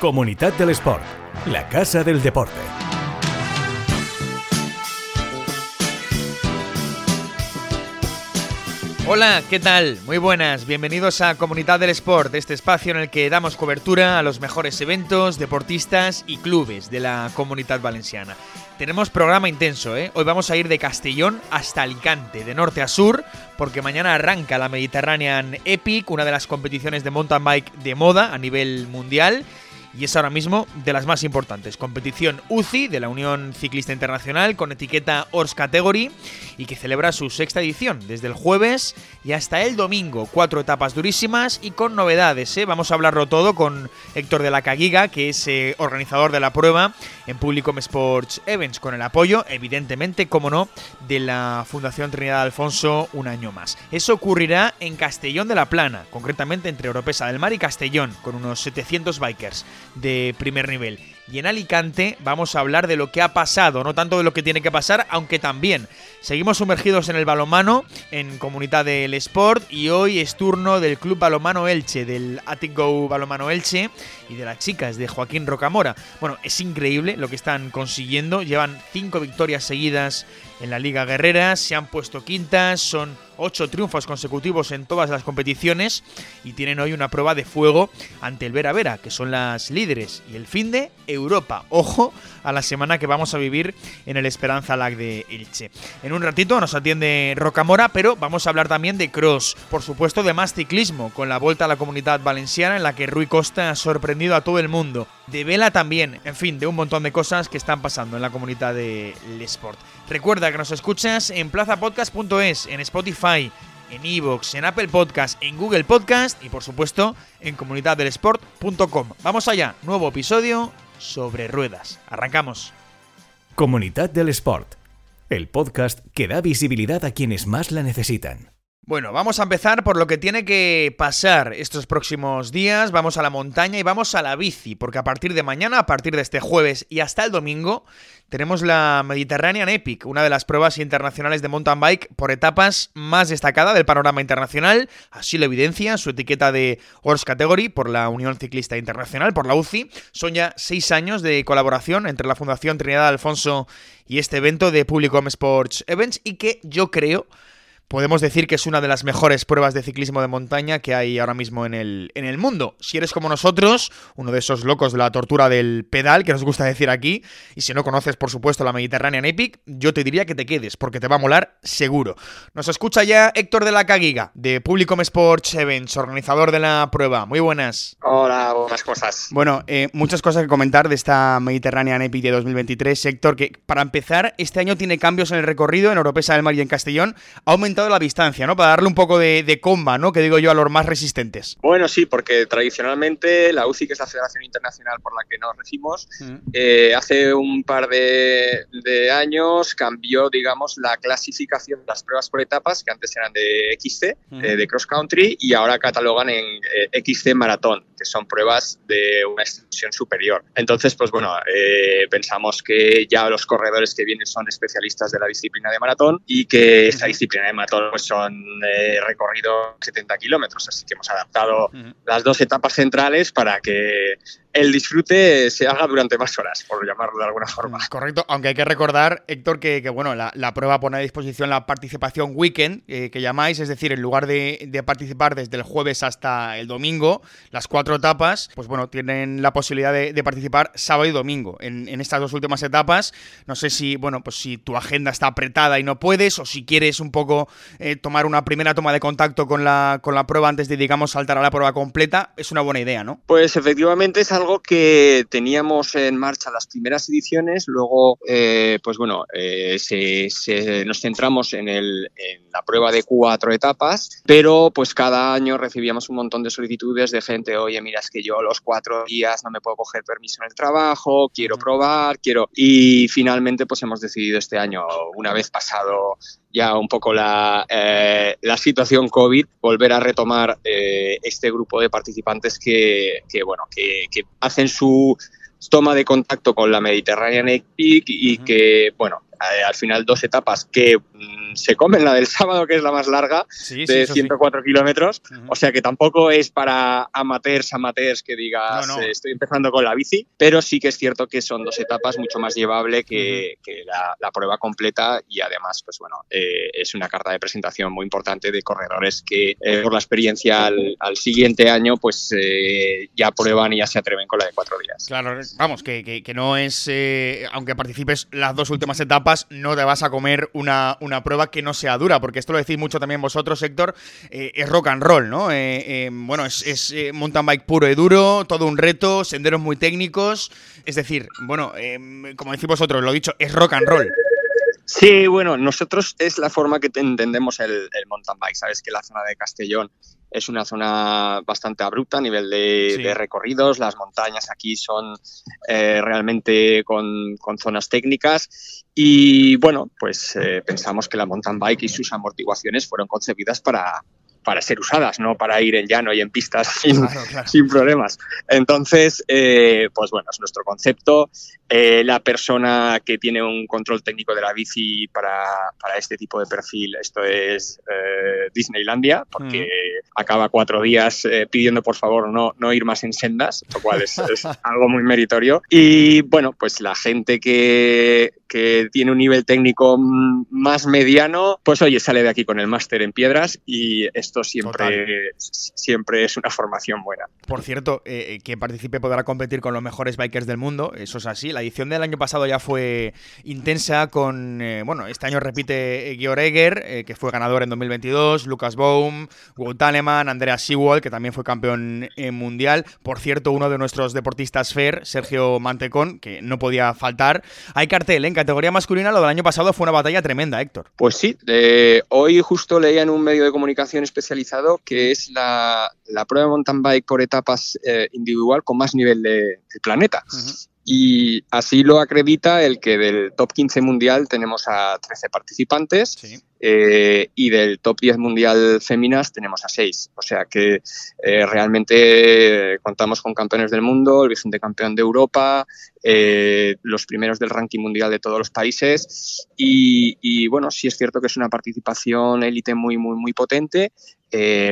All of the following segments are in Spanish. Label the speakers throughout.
Speaker 1: Comunidad del Sport, la casa del deporte.
Speaker 2: Hola, ¿qué tal? Muy buenas, bienvenidos a Comunidad del Sport, este espacio en el que damos cobertura a los mejores eventos, deportistas y clubes de la comunidad valenciana. Tenemos programa intenso, ¿eh? Hoy vamos a ir de Castellón hasta Alicante, de norte a sur, porque mañana arranca la Mediterranean Epic, una de las competiciones de mountain bike de moda a nivel mundial y es ahora mismo de las más importantes. Competición UCI de la Unión Ciclista Internacional con etiqueta Ors Category y que celebra su sexta edición desde el jueves y hasta el domingo. Cuatro etapas durísimas y con novedades. ¿eh? Vamos a hablarlo todo con Héctor de la Caguiga, que es eh, organizador de la prueba en Publicom Sports Events, con el apoyo, evidentemente, como no, de la Fundación Trinidad Alfonso un año más. Eso ocurrirá en Castellón de la Plana, concretamente entre Oropesa del Mar y Castellón, con unos 700 bikers de primer nivel. Y en Alicante vamos a hablar de lo que ha pasado, no tanto de lo que tiene que pasar, aunque también. Seguimos sumergidos en el balomano, en Comunidad del Sport, y hoy es turno del Club Balomano Elche, del Attic Go Balomano Elche y de las chicas de Joaquín Rocamora. Bueno, es increíble lo que están consiguiendo, llevan cinco victorias seguidas en la Liga Guerrera, se han puesto quintas, son ocho triunfos consecutivos en todas las competiciones y tienen hoy una prueba de fuego ante el Vera Vera, que son las líderes, y el fin de Europa. Ojo a la semana que vamos a vivir en el Esperanza Lag de Elche. En un ratito nos atiende Rocamora, pero vamos a hablar también de cross, por supuesto de más ciclismo, con la vuelta a la comunidad valenciana en la que Rui Costa ha sorprendido a todo el mundo. De vela también, en fin, de un montón de cosas que están pasando en la comunidad del Sport. Recuerda que nos escuchas en plazapodcast.es, en Spotify, en Evox, en Apple Podcast, en Google Podcast y por supuesto en comunidaddelesport.com. Vamos allá, nuevo episodio sobre ruedas. Arrancamos.
Speaker 1: Comunidad del Sport, el podcast que da visibilidad a quienes más la necesitan.
Speaker 2: Bueno, vamos a empezar por lo que tiene que pasar estos próximos días. Vamos a la montaña y vamos a la bici, porque a partir de mañana, a partir de este jueves y hasta el domingo, tenemos la Mediterranean Epic, una de las pruebas internacionales de mountain bike por etapas más destacada del panorama internacional. Así lo evidencia su etiqueta de Horse Category por la Unión Ciclista Internacional, por la UCI. Son ya seis años de colaboración entre la Fundación Trinidad Alfonso y este evento de Publicom Sports Events y que yo creo podemos decir que es una de las mejores pruebas de ciclismo de montaña que hay ahora mismo en el, en el mundo. Si eres como nosotros, uno de esos locos de la tortura del pedal, que nos gusta decir aquí, y si no conoces, por supuesto, la Mediterranean Epic, yo te diría que te quedes, porque te va a molar seguro. Nos escucha ya Héctor de la Caguiga, de Publicom Sports Events, organizador de la prueba. Muy buenas.
Speaker 3: Hola, buenas cosas.
Speaker 2: Bueno, eh, muchas cosas que comentar de esta Mediterranean Epic de 2023, Héctor, que para empezar, este año tiene cambios en el recorrido en Oropesa del Mar y en Castellón. Ha aumentado la distancia, ¿no? Para darle un poco de, comba, ¿no? Que digo yo a los más resistentes.
Speaker 3: Bueno, sí, porque tradicionalmente la UCI, que es la Federación Internacional por la que nos regimos, eh, hace un par de, años cambió, digamos, la clasificación de las pruebas por etapas, que antes eran de XC, eh, de cross country, y ahora catalogan en eh, XC maratón, que son pruebas de una extensión superior. Entonces, pues bueno, pensamos que ya los corredores que vienen son especialistas de la disciplina de maratón y que esa disciplina de maratón pues son eh, recorridos 70 kilómetros, así que hemos adaptado las dos etapas centrales para que el disfrute se haga durante más horas, por llamarlo de alguna forma.
Speaker 2: Mm, correcto, aunque hay que recordar, Héctor, que, bueno, la, prueba pone a disposición la participación weekend, eh, que llamáis, es decir, en lugar de, participar desde el jueves hasta el domingo, las cuatro etapas, pues bueno, tienen la posibilidad de, participar sábado y domingo en, estas dos últimas etapas. No sé si, bueno, pues si tu agenda está apretada y no puedes, o si quieres un poco eh, tomar una primera toma de contacto con la, con la prueba antes de, digamos, saltar a la prueba completa, es una buena idea, ¿no?
Speaker 3: Pues efectivamente es algo que teníamos en marcha las primeras ediciones, luego, eh, pues bueno, eh, nos centramos en, el, en, la prueba de cuatro etapas, pero pues cada año recibíamos un montón de solicitudes de gente, oye, mira, es que yo los cuatro días no me puedo coger permiso en el trabajo, quiero probar, quiero... Y finalmente pues hemos decidido este año, una vez pasado ya un poco la, eh, la situación COVID, volver a retomar eh, este grupo de participantes que, que bueno, que, que, hacen su toma de contacto con la Mediterranean Epic y que, bueno, al final dos etapas que mm, se comen la del sábado, que es la más larga, de 104 kilómetros. O sea que tampoco es para amateurs, amateurs que digas eh, estoy empezando con la bici, pero sí que es cierto que son dos etapas mucho más llevable que, la, prueba completa y además, pues bueno, eh, es una carta de presentación muy importante de corredores que por la experiencia al, siguiente año pues ya prueban y ya se atreven con la de cuatro días.
Speaker 2: Claro, vamos, que, que no es, aunque participes las dos últimas etapas, no te vas a comer una, una prueba que no sea dura, porque esto lo decís mucho también vosotros, Héctor, eh, es rock and roll, ¿no? Eh, eh, bueno, es, mountain bike puro y duro, todo un reto, senderos muy técnicos, es decir, bueno, como decís vosotros, lo dicho, es rock and roll.
Speaker 3: Sí, bueno, nosotros es la forma que entendemos el, el mountain bike, sabes que la zona de Castellón es una zona bastante abrupta a nivel de, recorridos. Las montañas aquí son eh, realmente con, zonas técnicas. Y bueno, pues eh, pensamos que la mountain bike y sus amortiguaciones fueron concebidas para, para ser usadas, no para ir en llano y en pistas sin, problemas. Entonces, eh, pues bueno, es nuestro concepto. Eh, la persona que tiene un control técnico de la bici para, para este tipo de perfil, esto es eh, Disneylandia, porque mm. acaba cuatro días pidiendo por favor no, no ir más en sendas, lo cual es, es algo muy meritorio. Y bueno, pues la gente que, que tiene un nivel técnico más mediano, pues oye, sale de aquí con el máster en piedras y esto siempre, siempre es una formación buena.
Speaker 2: Por cierto, eh, eh, quien participe podrá competir con los mejores bikers del mundo, eso es así. La edición del año pasado ya fue intensa con, eh, bueno, este año repite Georg Egger, que fue ganador en 2022, Lucas Baum, Wout Aleman, Andrea Sewell, que también fue campeón mundial. Por cierto, uno de nuestros deportistas fair, Sergio Mantecón, que no podía faltar. Hay cartel, ¿eh? categoría masculina lo del año pasado fue una batalla tremenda, Héctor.
Speaker 3: Pues sí, hoy justo leía en un medio de comunicación especializado que es la, prueba de mountain bike por etapas eh, individual con más nivel de, planeta. Y así lo acredita el que del top 15 mundial tenemos a 13 participantes. Eh, y del top 10 mundial féminas tenemos a 6. O sea que eh, realmente contamos con campeones del mundo, el vigente campeón de Europa, eh, los primeros del ranking mundial de todos los países y, bueno, sí es cierto que es una participación élite muy, muy, muy potente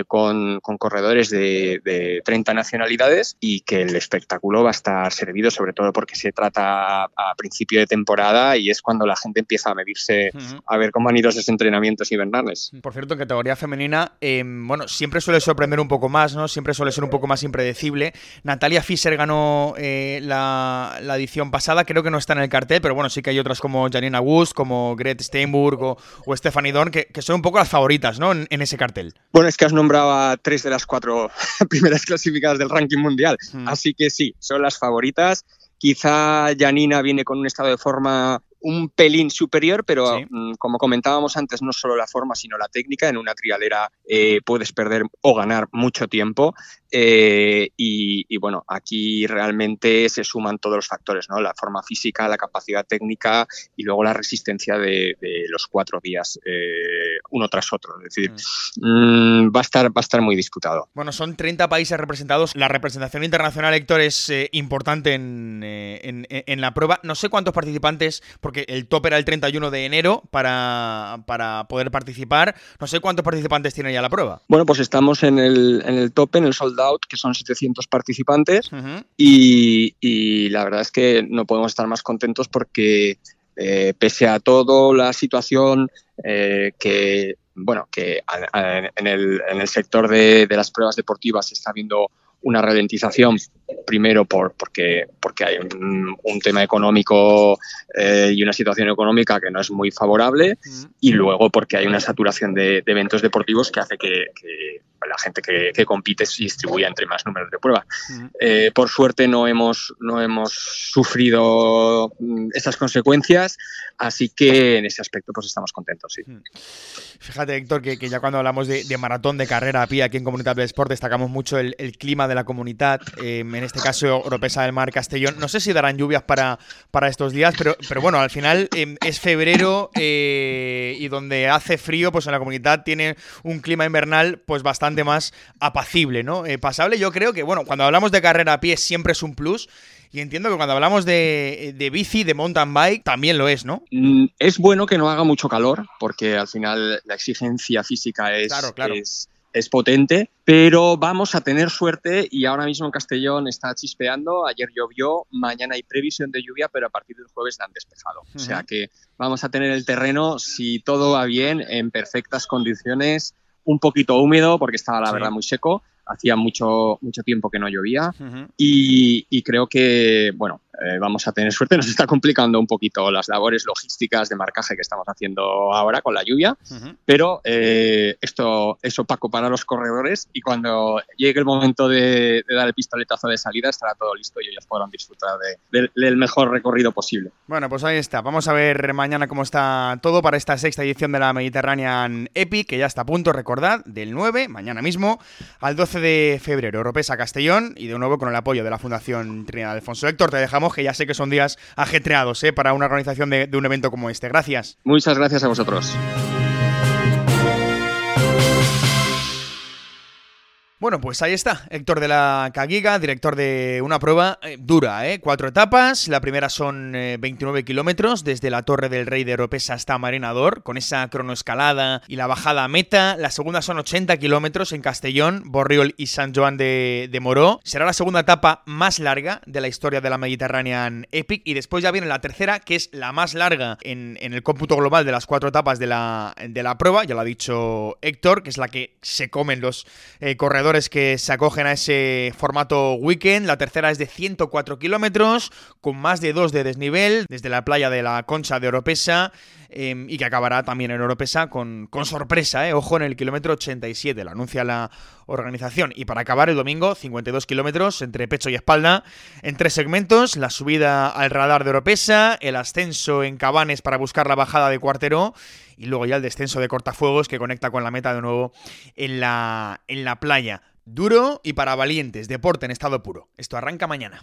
Speaker 3: con, corredores de, de, 30 nacionalidades y que el espectáculo va a estar servido sobre todo porque se trata a, principio de temporada y es cuando la gente empieza a medirse a ver cómo han ido esos entrenamientos invernales.
Speaker 2: Por cierto, en categoría femenina, em, bueno, siempre suele sorprender un poco más, ¿no? Siempre suele ser un poco más impredecible. Natalia Fischer ganó eh, la, edición pasada, creo que no está en el cartel, pero bueno, sí que hay otras como Janina Wust, como Gret Steinburg o, Stephanie Dorn, que, son un poco las favoritas, ¿no? En, ese cartel.
Speaker 3: Bueno, es que has nombrado a tres de las cuatro primeras clasificadas del ranking mundial, mm. así que sí, son las favoritas. Quizá Janina viene con un estado de forma un pelín superior, pero mm, como comentábamos antes, no solo la forma, sino la técnica. En una trialera eh, puedes perder o ganar mucho tiempo. Eh, y, bueno, aquí realmente se suman todos los factores, ¿no? La forma física, la capacidad técnica y luego la resistencia de, los cuatro días eh, uno tras otro. Es decir, mm. Mm, va, a estar, va a estar muy disputado.
Speaker 2: Bueno, son 30 países representados. La representación internacional, Héctor, es importante en, en, la prueba. No sé cuántos participantes porque el top era el 31 de enero para, poder participar. No sé cuántos participantes tiene ya la prueba.
Speaker 3: Bueno, pues estamos en el, en el top, en el sold out, que son 700 participantes. y, la verdad es que no podemos estar más contentos porque eh, pese a todo la situación eh, que bueno que en, el, en el sector de, de, las pruebas deportivas se está viendo una ralentización, primero por, porque, porque hay un, tema económico eh, y una situación económica que no es muy favorable, y luego porque hay una saturación de, eventos deportivos que hace que, la gente que, compite se distribuya entre más números de pruebas. Eh, por suerte no hemos, no hemos sufrido mm, esas consecuencias, así que en ese aspecto pues estamos contentos. Sí.
Speaker 2: Fíjate, Héctor, que, ya cuando hablamos de, maratón de carrera a pie aquí en Comunidad de Sport destacamos mucho el, el clima de la comunidad, em, en este caso Oropesa del Mar Castellón. No sé si darán lluvias para, para estos días, pero, pero bueno, al final em, es febrero eh, y donde hace frío, pues en la comunidad tiene un clima invernal pues bastante más apacible, ¿no? Eh, pasable, yo creo que, bueno, cuando hablamos de carrera a pie siempre es un plus y entiendo que cuando hablamos de, bici, de mountain bike, también lo es, ¿no?
Speaker 3: Mm, es bueno que no haga mucho calor, porque al final la exigencia física es, es es potente, pero vamos a tener suerte y ahora mismo en Castellón está chispeando, ayer llovió, mañana hay previsión de lluvia, pero a partir del jueves han despejado. O sea que vamos a tener el terreno, si todo va bien, en perfectas condiciones, un poquito húmedo porque estaba la verdad muy seco, hacía mucho, mucho tiempo que no llovía y, y, creo que, bueno, eh, vamos a tener suerte. Nos está complicando un poquito las labores logísticas de marcaje que estamos haciendo ahora con la lluvia, pero eh, esto es opaco para los corredores y cuando llegue el momento de, dar el pistoletazo de salida estará todo listo y ellos podrán disfrutar del mejor recorrido posible.
Speaker 2: Bueno, pues ahí está. Vamos a ver mañana cómo está todo para esta sexta edición de la Mediterranean Epic, que ya está a punto, recordad, del 9, mañana mismo, al 12 de febrero, Europesa Castellón y de nuevo con el apoyo de la Fundación Trinidad Alfonso Héctor. Te dejamos que ya sé que son días ajetreados ¿eh? para una organización de un evento como este. Gracias.
Speaker 3: Muchas gracias a vosotros.
Speaker 2: Bueno, pues ahí está, Héctor de la Caguiga, director de una prueba eh, dura, ¿eh? Cuatro etapas, la primera son 29 eh, kilómetros desde la Torre del Rey de Europesa hasta Marinador, con esa cronoescalada y la bajada a meta. La segunda son 80 kilómetros en Castellón, Borriol y San Joan de, Moró. Será la segunda etapa más larga de la historia de la Mediterranean Epic y después ya viene la tercera, que es la más larga en, el cómputo global de las cuatro etapas de la, de la prueba, ya lo ha dicho Héctor, que es la que se comen los eh, corredores que se acogen a ese formato weekend. La tercera es de 104 kilómetros, con más de 2 de desnivel, desde la playa de la Concha de Oropesa. Em, y que acabará también en Oropesa con, con sorpresa, eh. ojo, en el kilómetro 87, lo anuncia la organización. Y para acabar el domingo, 52 kilómetros entre pecho y espalda, en tres segmentos, la subida al radar de Oropesa, el ascenso en Cabanes para buscar la bajada de Cuartero y luego ya el descenso de cortafuegos que conecta con la meta de nuevo en la, en la playa. Duro y para valientes, deporte en estado puro. Esto arranca mañana.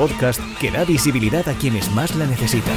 Speaker 1: podcast que da visibilidad a quienes más la necesitan.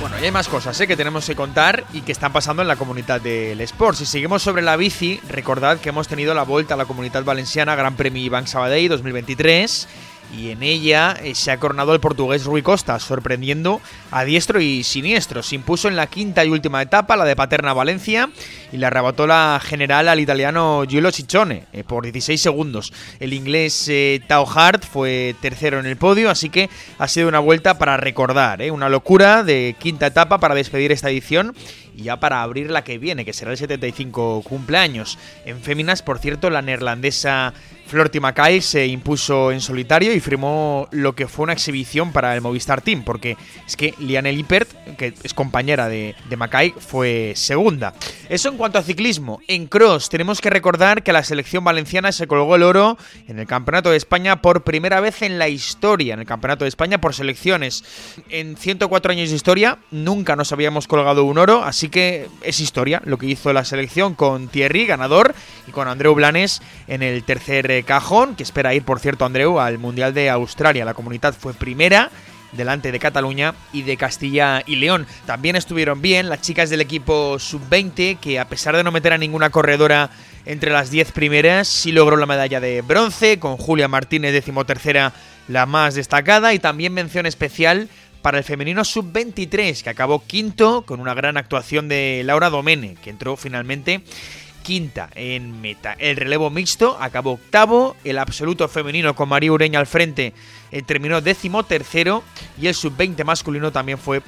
Speaker 2: Bueno, y hay más cosas ¿eh? que tenemos que contar y que están pasando en la comunidad del Sport. Si seguimos sobre la bici, recordad que hemos tenido la vuelta a la comunidad valenciana Gran Premio Iván Sabadell 2023 y en ella eh, se ha coronado el portugués Rui Costa, sorprendiendo a diestro y siniestro. Se impuso en la quinta y última etapa, la de Paterna Valencia, y le arrebató la general al italiano Giulio Ciccione eh, por 16 segundos. El inglés eh, Tao Hart fue tercero en el podio, así que ha sido una vuelta para recordar, una locura de quinta etapa para despedir esta edición y ya para abrir la que viene, que será el 75 cumpleaños. En féminas, por cierto, la neerlandesa Florty Mackay se impuso en solitario y firmó lo que fue una exhibición para el Movistar Team, porque es que Liane Lippert, que es compañera de, de Mackay, fue segunda. Eso en cuanto a ciclismo. En cross tenemos que recordar que la selección valenciana se colgó el oro en el Campeonato de España por primera vez en la historia, en el Campeonato de España por selecciones. En 104 años de historia nunca nos habíamos colgado un oro, así que es historia lo que hizo la selección con Thierry, ganador, y con Andreu Blanes en el tercer cajón, que espera ir, por cierto, Andreu, al Mundial de Australia. La comunidad fue primera delante de Cataluña y de Castilla y León. También estuvieron bien las chicas del equipo sub-20, que a pesar de no meter a ninguna corredora entre las 10 primeras, sí logró la medalla de bronce, con Julia Martínez, decimotercera, la más destacada, y también mención especial para el femenino sub-23, que acabó quinto con una gran actuación de Laura Domene, que entró finalmente quinta en meta. El relevo mixto acabó octavo, el absoluto femenino con María Ureña al frente eh, terminó décimo tercero y el sub-20 masculino también fue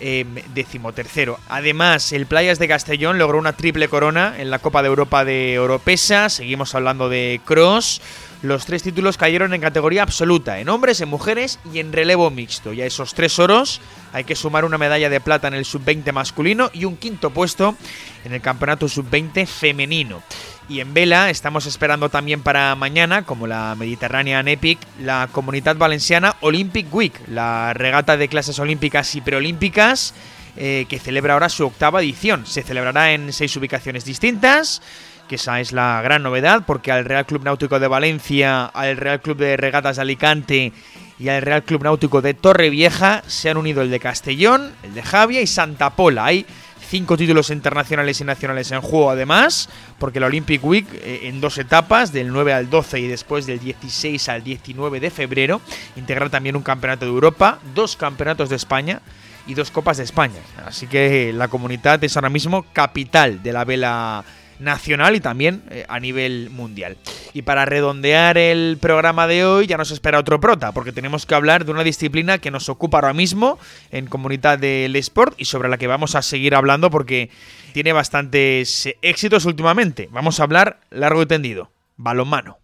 Speaker 2: eh, décimo tercero. Además, el Playas de Castellón logró una triple corona en la Copa de Europa de Oropesa, seguimos hablando de cross. Los tres títulos cayeron en categoría absoluta, en hombres, en mujeres y en relevo mixto. Y a esos tres oros hay que sumar una medalla de plata en el sub-20 masculino y un quinto puesto en el campeonato sub-20 femenino. Y en vela estamos esperando también para mañana, como la Mediterranean Epic, la Comunidad Valenciana Olympic Week, la regata de clases olímpicas y preolímpicas eh, que celebra ahora su octava edición. Se celebrará en seis ubicaciones distintas que esa es la gran novedad, porque al Real Club Náutico de Valencia, al Real Club de Regatas de Alicante y al Real Club Náutico de Torrevieja se han unido el de Castellón, el de Javia y Santa Pola. Hay cinco títulos internacionales y nacionales en juego además, porque la Olympic Week eh, en dos etapas, del 9 al 12 y después del 16 al 19 de febrero, integra también un campeonato de Europa, dos campeonatos de España y dos copas de España. Así que la comunidad es ahora mismo capital de la vela nacional y también eh, a nivel mundial. Y para redondear el programa de hoy ya nos espera otro prota, porque tenemos que hablar de una disciplina que nos ocupa ahora mismo en comunidad del sport y sobre la que vamos a seguir hablando porque tiene bastantes éxitos últimamente. Vamos a hablar largo y tendido, balonmano.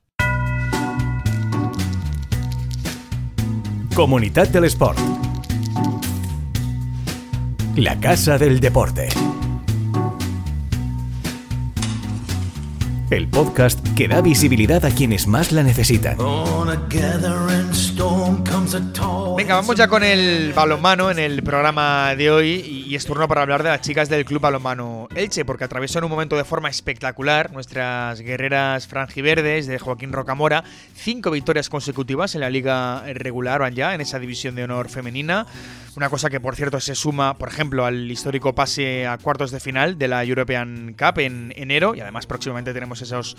Speaker 1: Comunidad del Sport. La Casa del Deporte. El podcast que da visibilidad a quienes más la necesitan.
Speaker 2: Venga, vamos ya con el balonmano en el programa de hoy y es turno para hablar de las chicas del Club Balonmano Elche, porque atravesaron un momento de forma espectacular nuestras guerreras franjiverdes de Joaquín Rocamora, cinco victorias consecutivas en la liga regular van ya en esa división de honor femenina. Una cosa que, por cierto, se suma, por ejemplo, al histórico pase a cuartos de final de la European Cup en enero. Y además, próximamente tenemos esos,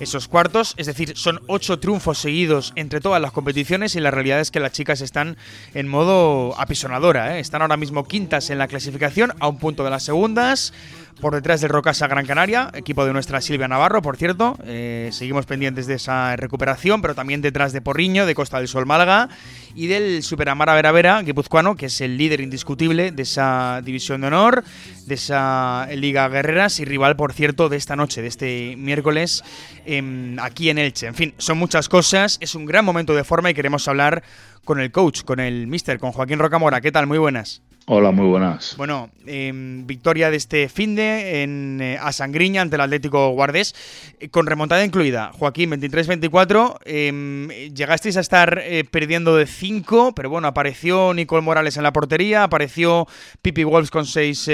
Speaker 2: esos cuartos. Es decir, son ocho triunfos seguidos entre todas las competiciones. Y la realidad es que las chicas están en modo apisonadora. ¿eh? Están ahora mismo quintas en la clasificación, a un punto de las segundas por detrás del Rocasa Gran Canaria, equipo de nuestra Silvia Navarro, por cierto. Eh, seguimos pendientes de esa recuperación, pero también detrás de Porriño, de Costa del Sol Málaga y del Superamara Vera Vera, guipuzcoano, que es el líder indiscutible de esa división de honor, de esa Liga Guerreras y rival, por cierto, de esta noche, de este miércoles, em, aquí en Elche. En fin, son muchas cosas, es un gran momento de forma y queremos hablar con el coach, con el mister, con Joaquín Rocamora. ¿Qué tal? Muy buenas.
Speaker 4: Hola, muy buenas.
Speaker 2: Bueno, em, victoria de este finde en eh, Asangriña ante el Atlético Guardés, eh, con remontada incluida. Joaquín, 23-24, em, llegasteis a estar eh, perdiendo de 5, pero bueno, apareció Nicole Morales en la portería, apareció Pipi Wolves con 6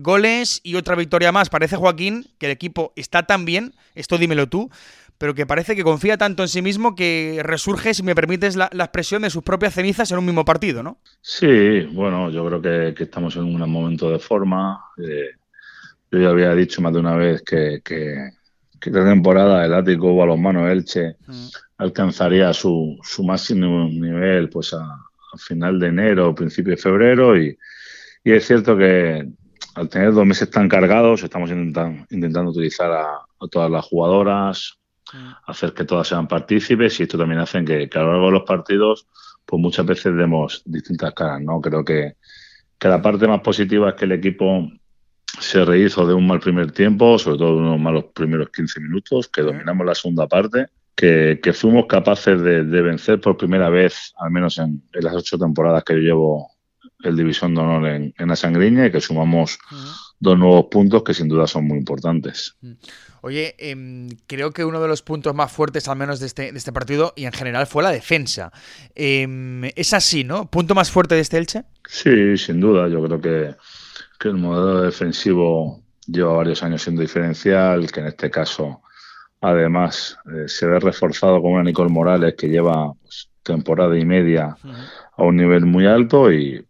Speaker 2: goles y otra victoria más. Parece, Joaquín, que el equipo está tan bien, esto dímelo tú, pero que parece que confía tanto en sí mismo que resurge, si me permites, la, expresión de sus propias cenizas en un mismo partido, ¿no?
Speaker 4: Sí, bueno, yo creo que, estamos en un momento de forma. Eh, yo ya había dicho más de una vez que, que, esta temporada el Ático Balonmano Elche mm. alcanzaría su, su máximo nivel pues a, final de enero, principio de febrero y, es cierto que al tener dos meses tan cargados estamos intentando, intentando utilizar a todas las jugadoras. Hacer que todas sean partícipes y esto también hace que, a lo largo de los partidos pues muchas veces demos distintas caras, ¿no? Creo que, que la parte más positiva es que el equipo se rehizo de un mal primer tiempo, sobre todo de unos malos primeros 15 minutos, que dominamos la segunda parte, que, fuimos capaces de, vencer por primera vez, al menos en, las ocho temporadas que yo llevo el División de Honor en, en la Sangriña, y que sumamos dos nuevos puntos que sin duda son muy importantes. Mm.
Speaker 2: Oye, em, creo que uno de los puntos más fuertes, al menos de este, de este partido, y en general, fue la defensa. Em, es así, ¿no? ¿Punto más fuerte de este Elche?
Speaker 4: Sí, sin duda. Yo creo que, el modelo defensivo lleva varios años siendo diferencial, que en este caso, además, eh, se ve reforzado con una Nicole Morales que lleva pues, temporada y media a un nivel muy alto y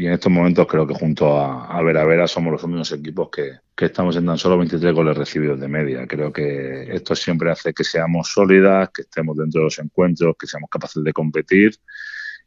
Speaker 4: y en estos momentos creo que junto a, a Vera Vera somos los únicos equipos que, estamos en tan solo 23 goles recibidos de media. Creo que esto siempre hace que seamos sólidas, que estemos dentro de los encuentros, que seamos capaces de competir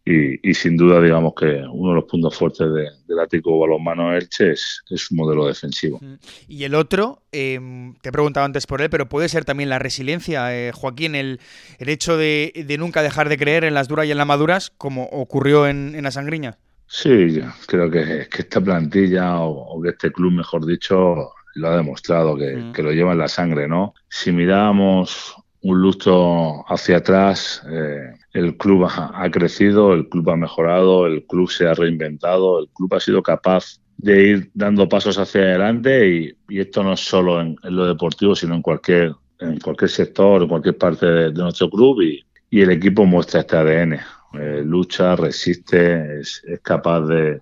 Speaker 4: y, sin duda digamos que uno de los puntos fuertes de, del Ático Balonmano Elche es, es, su modelo defensivo.
Speaker 2: Y el otro, em, te he preguntado antes por él, pero puede ser también la resiliencia, eh, Joaquín, el, el hecho de, nunca dejar de creer en las duras y en las maduras, como ocurrió en, en la sangriña.
Speaker 4: Sí, creo que, esta plantilla o, que este club, mejor dicho, lo ha demostrado, que, mm. lo lleva en la sangre, ¿no? Si miramos un lustro hacia atrás, eh, el club ha, crecido, el club ha mejorado, el club se ha reinventado, el club ha sido capaz de ir dando pasos hacia adelante y, esto no es solo en, lo deportivo, sino en cualquier en cualquier sector, en cualquier parte de, nuestro club y, el equipo muestra este ADN. Eh, lucha, resiste, es, capaz de,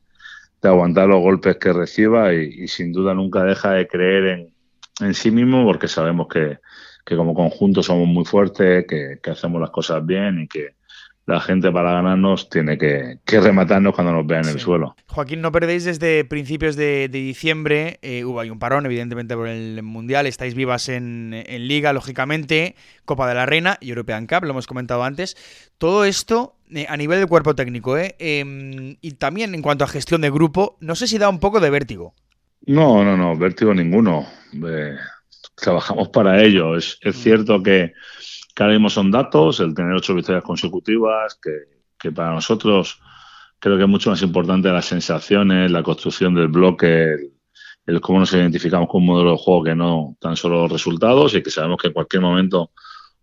Speaker 4: aguantar los golpes que reciba y, sin duda nunca deja de creer en, en sí mismo porque sabemos que, que como conjunto somos muy fuertes, que, hacemos las cosas bien y que la gente para ganarnos tiene que, rematarnos cuando nos vean en el suelo.
Speaker 2: Joaquín, no perdéis desde principios de, diciembre, eh, hubo hay un parón evidentemente por el Mundial, estáis vivas en, Liga, lógicamente, Copa de la Reina y European Cup, lo hemos comentado antes. Todo esto eh, a nivel del cuerpo técnico ¿eh? Em, y también en cuanto a gestión de grupo, no sé si da un poco de vértigo.
Speaker 4: No, no, no, vértigo ninguno. Eh, trabajamos para ello. Es, es mm. cierto que, que, ahora mismo son datos, el tener ocho victorias consecutivas, que, que, para nosotros creo que es mucho más importante las sensaciones, la construcción del bloque, el, cómo nos identificamos con un modelo de juego que no tan solo los resultados y que sabemos que en cualquier momento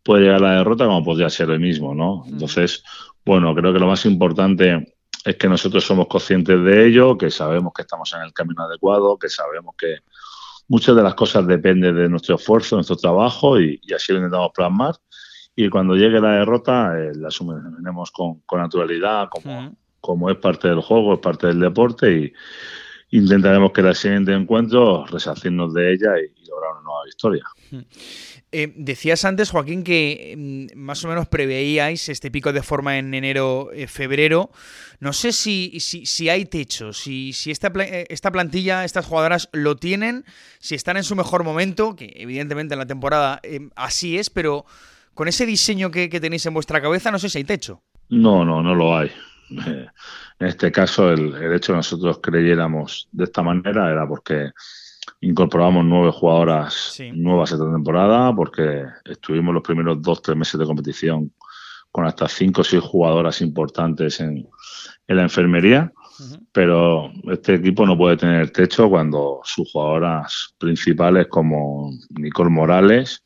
Speaker 4: puede llegar la derrota como podría ser el mismo, ¿no? Entonces, bueno, creo que lo más importante es que nosotros somos conscientes de ello, que sabemos que estamos en el camino adecuado, que sabemos que muchas de las cosas dependen de nuestro esfuerzo, nuestro trabajo y, así lo intentamos plasmar. Y cuando llegue la derrota, eh, la asumiremos con, naturalidad, como, como es parte del juego, es parte del deporte y intentaremos que el siguiente encuentro resarcirnos de ella y, lograr una nueva victoria.
Speaker 2: Eh, decías antes, Joaquín, que mm, más o menos preveíais este pico de forma en enero-febrero. Eh, no sé si, si, hay techo, si, si esta, eh, esta, plantilla, estas jugadoras lo tienen, si están en su mejor momento, que evidentemente en la temporada así es, pero con ese diseño que, tenéis en vuestra cabeza, no sé si hay techo.
Speaker 4: No, no, no lo hay. en este caso, el, el hecho de que nosotros creyéramos de esta manera era porque incorporamos nueve jugadoras nuevas esta temporada porque estuvimos los primeros dos, tres meses de competición con hasta cinco o seis jugadoras importantes en, la enfermería. Pero este equipo no puede tener techo cuando sus jugadoras principales como Nicole Morales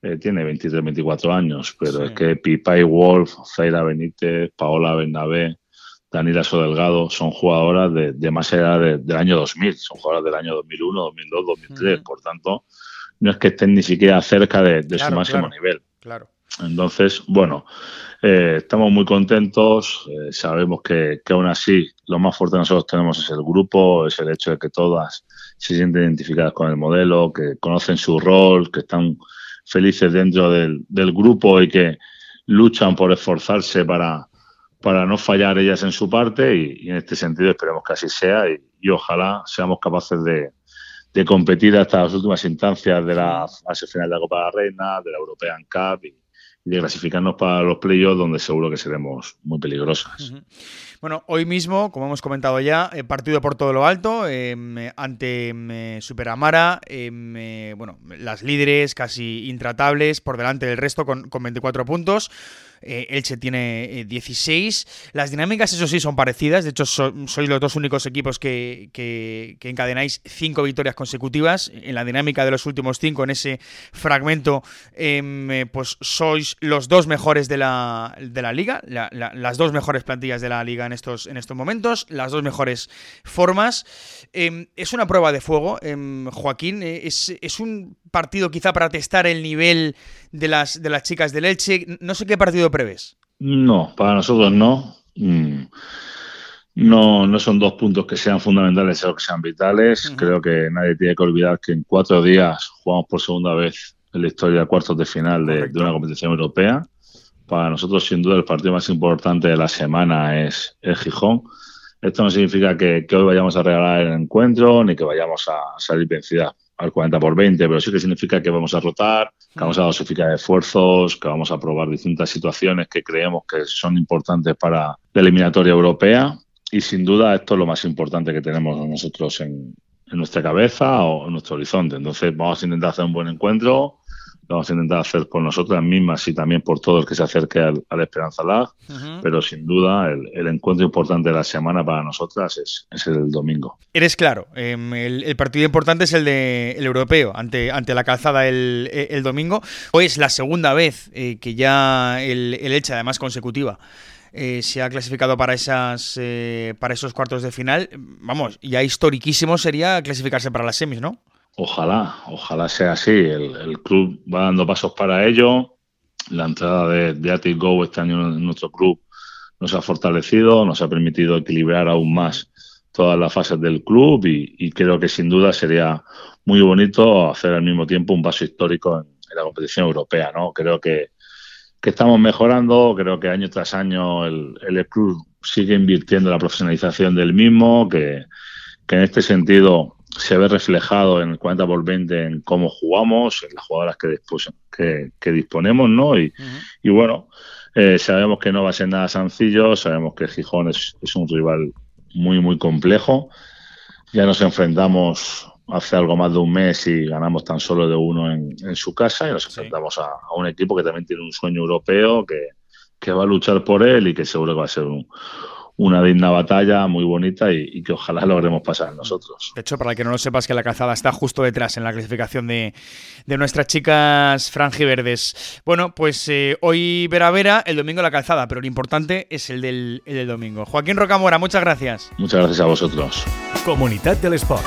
Speaker 4: eh, tiene 23, 24 años, pero es que Pipa y Wolf, Zaira Benítez, Paola Bernabé, Daniela Sodelgado son jugadoras de, más edad del año 2000, son jugadoras del año 2001, 2002, 2003, por tanto, no es que estén ni siquiera cerca de, su máximo nivel.
Speaker 2: Claro.
Speaker 4: Entonces, bueno, eh, estamos muy contentos, eh, sabemos que, que, aún así lo más fuerte que nosotros tenemos es el grupo, es el hecho de que todas se sienten identificadas con el modelo, que conocen su rol, que están felices dentro del, del grupo y que luchan por esforzarse para, para no fallar ellas en su parte y, en este sentido esperemos que así sea y, ojalá seamos capaces de, competir hasta las últimas instancias de la fase final de la Copa de la Reina, de la European Cup y, de clasificarnos para los playoffs donde seguro que seremos muy peligrosas.
Speaker 2: Bueno, hoy mismo, como hemos comentado ya, eh, partido por todo lo alto em, ante em, Super Amara, em, bueno, las líderes casi intratables por delante del resto con, con 24 puntos. Eh, Elche tiene 16. Eh, Las dinámicas, eso sí, son parecidas. De hecho, sois los dos únicos equipos que, encadenáis cinco victorias consecutivas. En la dinámica de los últimos cinco, en ese fragmento, em, eh, pues sois los dos mejores de la liga, las dos mejores plantillas de la liga en estos, en estos momentos, las dos mejores formas. Em, es una prueba de fuego, em, Joaquín. Es, es un partido quizá para testar el nivel de las, de las chicas del Elche. No sé qué partido prevés.
Speaker 4: No, para nosotros no. Mm. No, no son dos puntos que sean fundamentales o que sean vitales. Creo que nadie tiene que olvidar que en cuatro días jugamos por segunda vez en la historia de cuartos de final de, una competición europea. Para nosotros, sin duda, el partido más importante de la semana es el Gijón. Esto no significa que, hoy vayamos a regalar el encuentro ni que vayamos a salir vencidas al 40 por 20, pero sí que significa que vamos a rotar, que vamos a dosificar esfuerzos, que vamos a probar distintas situaciones que creemos que son importantes para la eliminatoria europea. Y sin duda esto es lo más importante que tenemos nosotros en, en nuestra cabeza o en nuestro horizonte. Entonces vamos a intentar hacer un buen encuentro, vamos a intentar hacer por nosotras mismas y también por todo el que se acerque al, Esperanza Lag, pero sin duda el, encuentro importante de la semana para nosotras es, el domingo.
Speaker 2: Eres claro, em, el, partido importante es el de el europeo, ante, ante la calzada el, domingo. Hoy es la segunda vez eh, que ya el, el Elche, además consecutiva, eh, se ha clasificado para esas eh, para esos cuartos de final. Vamos, ya historiquísimo sería clasificarse para las semis, ¿no?
Speaker 4: Ojalá, ojalá sea así. El, club va dando pasos para ello. La entrada de, de Go este año en nuestro club nos ha fortalecido, nos ha permitido equilibrar aún más todas las fases del club y, creo que sin duda sería muy bonito hacer al mismo tiempo un paso histórico en, la competición europea. ¿no? Creo que, estamos mejorando, creo que año tras año el club sigue invirtiendo en la profesionalización del mismo, que, en este sentido se ve reflejado en el 40 por 20 en cómo jugamos, en las jugadoras que, que, disponemos, ¿no? Y, y bueno, eh, sabemos que no va a ser nada sencillo, sabemos que Gijón es, es, un rival muy, muy complejo. Ya nos enfrentamos hace algo más de un mes y ganamos tan solo de uno en, en su casa y nos enfrentamos a, a, un equipo que también tiene un sueño europeo, que, que va a luchar por él y que seguro que va a ser un, una digna batalla muy bonita y, que ojalá logremos pasar nosotros.
Speaker 2: De hecho, para el que no lo sepas, que la calzada está justo detrás en la clasificación de, nuestras chicas franjiverdes. Bueno, pues eh, hoy Vera Vera, el domingo la calzada, pero lo importante es el del, el del domingo. Joaquín Rocamora, muchas gracias.
Speaker 4: Muchas gracias a vosotros.
Speaker 1: Comunidad del Sport.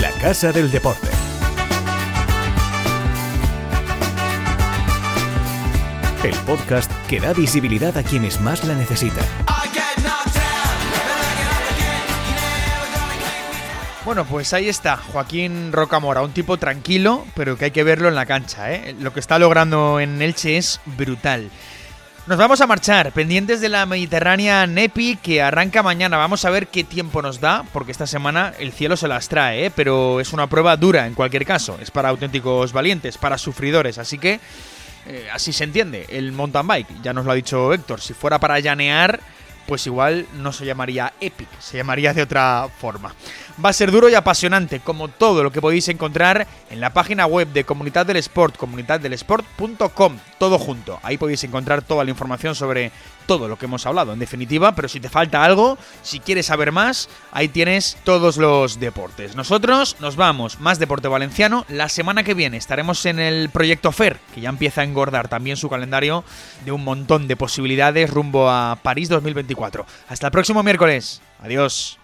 Speaker 1: La Casa del Deporte. El podcast que da visibilidad a quienes más la necesitan.
Speaker 2: Bueno, pues ahí está, Joaquín Rocamora, un tipo tranquilo, pero que hay que verlo en la cancha. ¿eh? Lo que está logrando en Elche es brutal. Nos vamos a marchar, pendientes de la Mediterránea Nepi, que arranca mañana. Vamos a ver qué tiempo nos da, porque esta semana el cielo se las trae, ¿eh? pero es una prueba dura en cualquier caso. Es para auténticos valientes, para sufridores, así que eh, así se entiende, el mountain bike, ya nos lo ha dicho Héctor, si fuera para llanear, pues igual no se llamaría Epic, se llamaría de otra forma. Va a ser duro y apasionante, como todo lo que podéis encontrar en la página web de Comunidad del Sport, comunidaddelesport.com, todo junto. Ahí podéis encontrar toda la información sobre todo lo que hemos hablado, en definitiva, pero si te falta algo, si quieres saber más, ahí tienes todos los deportes. Nosotros nos vamos, más deporte valenciano, la semana que viene estaremos en el proyecto FER, que ya empieza a engordar también su calendario de un montón de posibilidades rumbo a París 2024. Hasta el próximo miércoles. Adiós.